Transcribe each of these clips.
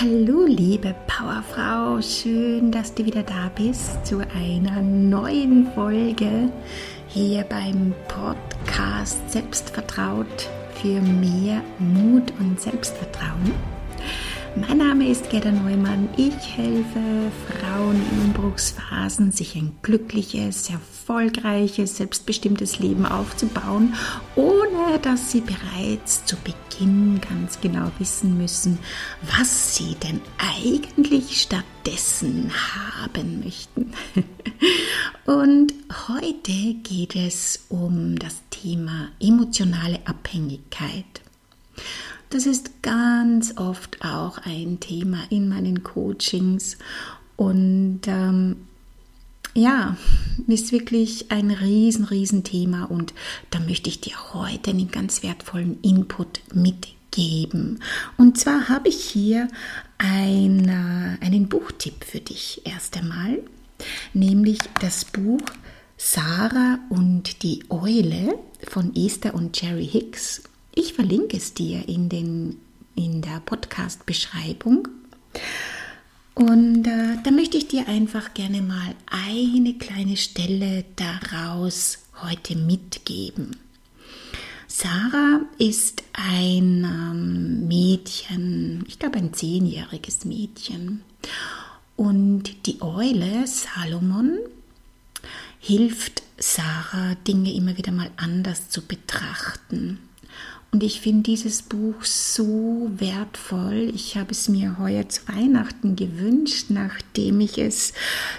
Hallo liebe Powerfrau, schön, dass du wieder da bist zu einer neuen Folge hier beim Podcast Selbstvertraut für mehr Mut und Selbstvertrauen. Mein Name ist Gerda Neumann. Ich helfe Frauen in Umbruchsphasen, sich ein glückliches, erfolgreiches, selbstbestimmtes Leben aufzubauen, ohne dass sie bereits zu Beginn ganz genau wissen müssen, was sie denn eigentlich stattdessen haben möchten. Und heute geht es um das Thema emotionale Abhängigkeit. Das ist ganz oft auch ein Thema in meinen Coachings und ähm, ja, ist wirklich ein riesen, riesen Thema und da möchte ich dir heute einen ganz wertvollen Input mitgeben. Und zwar habe ich hier ein, äh, einen Buchtipp für dich erst einmal, nämlich das Buch Sarah und die Eule von Esther und Jerry Hicks. Ich verlinke es dir in, den, in der Podcast-Beschreibung. Und äh, da möchte ich dir einfach gerne mal eine kleine Stelle daraus heute mitgeben. Sarah ist ein ähm, Mädchen, ich glaube ein zehnjähriges Mädchen. Und die Eule Salomon hilft Sarah, Dinge immer wieder mal anders zu betrachten. Und ich finde dieses Buch so wertvoll. Ich habe es mir heuer zu Weihnachten gewünscht, nachdem ich es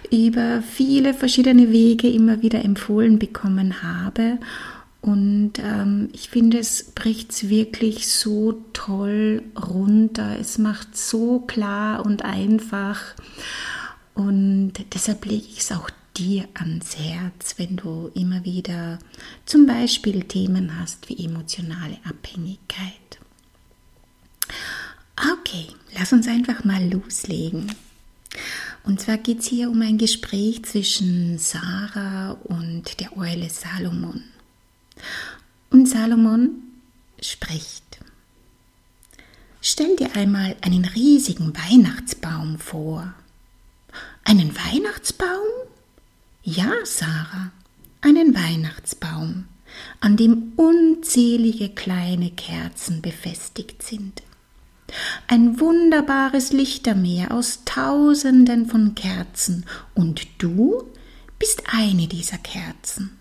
über viele verschiedene Wege immer wieder empfohlen bekommen habe. Und ähm, ich finde, es bricht es wirklich so toll runter. Es macht so klar und einfach. Und deshalb lege ich es auch dir ans Herz, wenn du immer wieder zum Beispiel Themen hast wie emotionale Abhängigkeit. Okay, lass uns einfach mal loslegen. Und zwar geht es hier um ein Gespräch zwischen Sarah und der Eule Salomon. Und Salomon spricht. Stell dir einmal einen riesigen Weihnachtsbaum vor. Einen Weihnachtsbaum? Ja, Sarah, einen Weihnachtsbaum, an dem unzählige kleine Kerzen befestigt sind. Ein wunderbares Lichtermeer aus Tausenden von Kerzen, und du bist eine dieser Kerzen.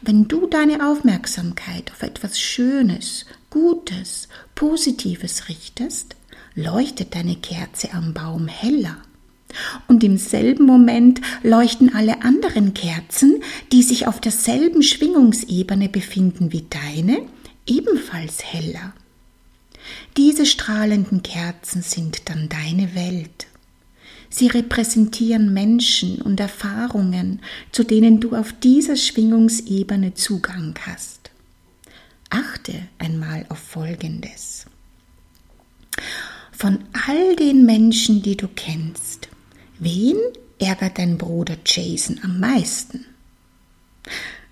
Wenn du deine Aufmerksamkeit auf etwas Schönes, Gutes, Positives richtest, leuchtet deine Kerze am Baum heller und im selben Moment leuchten alle anderen Kerzen, die sich auf derselben Schwingungsebene befinden wie deine, ebenfalls heller. Diese strahlenden Kerzen sind dann deine Welt. Sie repräsentieren Menschen und Erfahrungen, zu denen du auf dieser Schwingungsebene Zugang hast. Achte einmal auf Folgendes. Von all den Menschen, die du kennst, Wen ärgert dein Bruder Jason am meisten?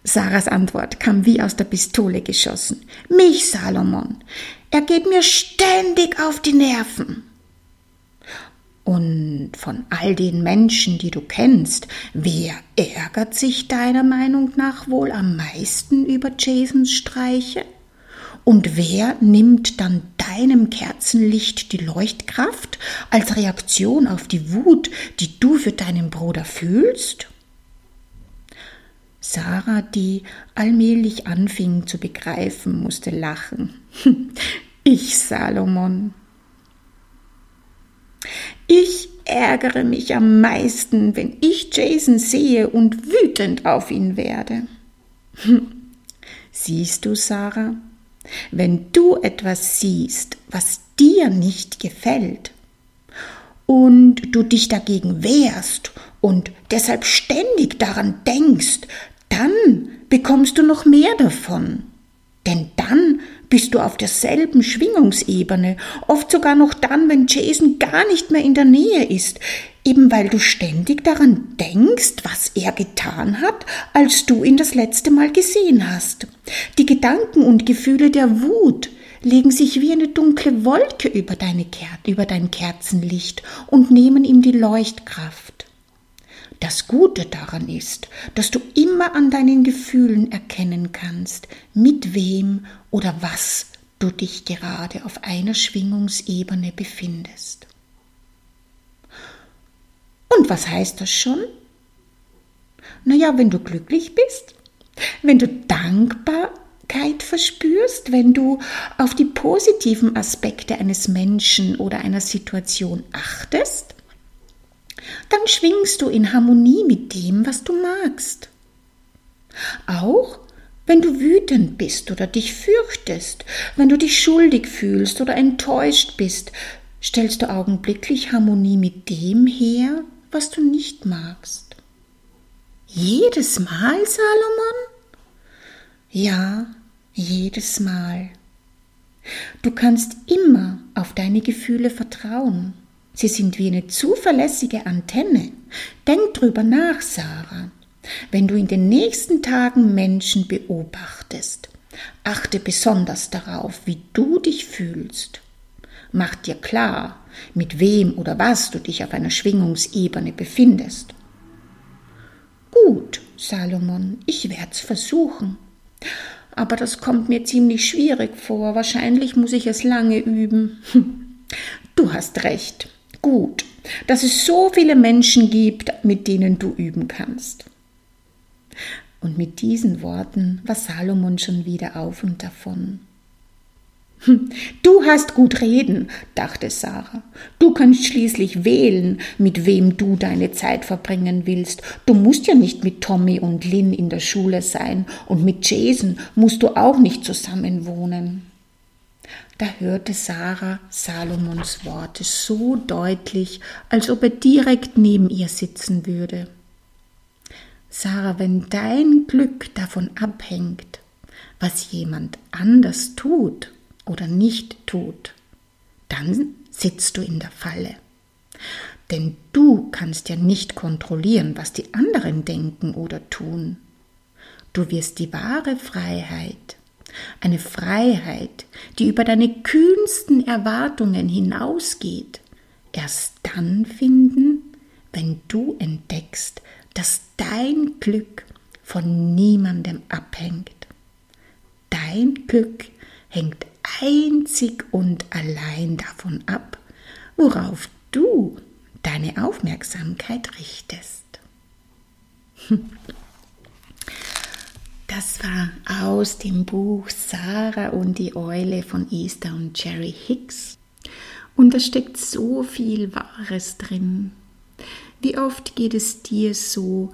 Sarahs Antwort kam wie aus der Pistole geschossen. Mich, Salomon. Er geht mir ständig auf die Nerven. Und von all den Menschen, die du kennst, wer ärgert sich deiner Meinung nach wohl am meisten über Jasons Streiche? Und wer nimmt dann deinem Kerzenlicht die Leuchtkraft als Reaktion auf die Wut, die du für deinen Bruder fühlst? Sarah, die allmählich anfing zu begreifen, musste lachen. Ich, Salomon. Ich ärgere mich am meisten, wenn ich Jason sehe und wütend auf ihn werde. Siehst du, Sarah, wenn du etwas siehst, was dir nicht gefällt und du dich dagegen wehrst und deshalb ständig daran denkst, dann bekommst du noch mehr davon. Bist du auf derselben Schwingungsebene, oft sogar noch dann, wenn Jason gar nicht mehr in der Nähe ist, eben weil du ständig daran denkst, was er getan hat, als du ihn das letzte Mal gesehen hast. Die Gedanken und Gefühle der Wut legen sich wie eine dunkle Wolke über, deine Ker über dein Kerzenlicht und nehmen ihm die Leuchtkraft. Das Gute daran ist, dass du immer an deinen Gefühlen erkennen kannst, mit wem oder was du dich gerade auf einer Schwingungsebene befindest. Und was heißt das schon? Naja, wenn du glücklich bist, wenn du Dankbarkeit verspürst, wenn du auf die positiven Aspekte eines Menschen oder einer Situation achtest, dann schwingst du in Harmonie mit dem, was du magst. Auch wenn du wütend bist oder dich fürchtest, wenn du dich schuldig fühlst oder enttäuscht bist, stellst du augenblicklich Harmonie mit dem her, was du nicht magst. Jedes Mal, Salomon? Ja, jedes Mal. Du kannst immer auf deine Gefühle vertrauen. Sie sind wie eine zuverlässige Antenne. Denk drüber nach, Sarah. Wenn du in den nächsten Tagen Menschen beobachtest, achte besonders darauf, wie du dich fühlst. Mach dir klar, mit wem oder was du dich auf einer Schwingungsebene befindest. Gut, Salomon, ich werd's versuchen. Aber das kommt mir ziemlich schwierig vor. Wahrscheinlich muss ich es lange üben. Du hast recht. Gut, dass es so viele Menschen gibt, mit denen du üben kannst. Und mit diesen Worten war Salomon schon wieder auf und davon. Hm, du hast gut reden, dachte Sarah. Du kannst schließlich wählen, mit wem du deine Zeit verbringen willst. Du musst ja nicht mit Tommy und Lynn in der Schule sein und mit Jason musst du auch nicht zusammen wohnen. Da hörte Sarah Salomons Worte so deutlich, als ob er direkt neben ihr sitzen würde. Sarah, wenn dein Glück davon abhängt, was jemand anders tut oder nicht tut, dann sitzt du in der Falle. Denn du kannst ja nicht kontrollieren, was die anderen denken oder tun. Du wirst die wahre Freiheit, eine Freiheit, die über deine kühnsten Erwartungen hinausgeht, erst dann finden, wenn du entdeckst, dass dein Glück von niemandem abhängt. Dein Glück hängt einzig und allein davon ab, worauf du deine Aufmerksamkeit richtest. Das war aus dem Buch Sarah und die Eule von Esther und Jerry Hicks. Und da steckt so viel Wahres drin. Wie oft geht es dir so,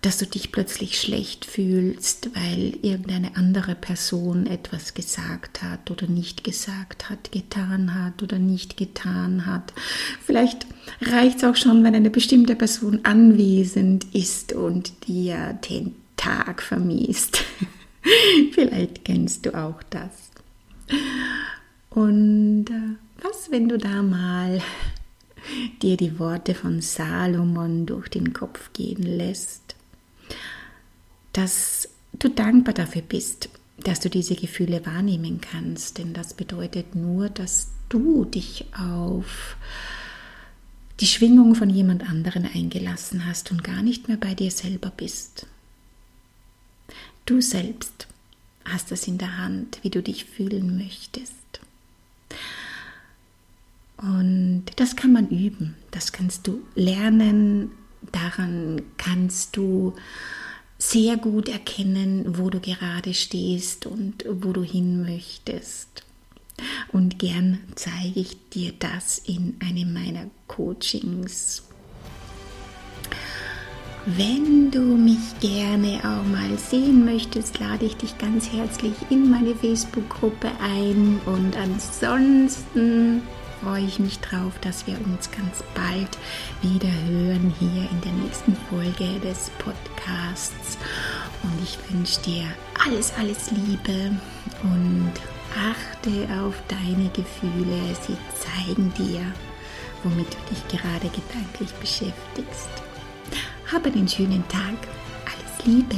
dass du dich plötzlich schlecht fühlst, weil irgendeine andere Person etwas gesagt hat oder nicht gesagt hat, getan hat oder nicht getan hat. Vielleicht reicht es auch schon, wenn eine bestimmte Person anwesend ist und dir den Tag vermiest. Vielleicht kennst du auch das. Und äh, was, wenn du da mal dir die Worte von Salomon durch den Kopf gehen lässt, dass du dankbar dafür bist, dass du diese Gefühle wahrnehmen kannst, denn das bedeutet nur, dass du dich auf die Schwingung von jemand anderen eingelassen hast und gar nicht mehr bei dir selber bist. Du selbst hast es in der Hand, wie du dich fühlen möchtest. Und das kann man üben, das kannst du lernen, daran kannst du sehr gut erkennen, wo du gerade stehst und wo du hin möchtest. Und gern zeige ich dir das in einem meiner Coachings. Wenn du mich gerne auch mal sehen möchtest, lade ich dich ganz herzlich in meine Facebook-Gruppe ein. Und ansonsten freue ich mich drauf, dass wir uns ganz bald wieder hören hier in der nächsten Folge des Podcasts. Und ich wünsche dir alles, alles Liebe und achte auf deine Gefühle. Sie zeigen dir, womit du dich gerade gedanklich beschäftigst. Habe einen schönen Tag. Alles Liebe.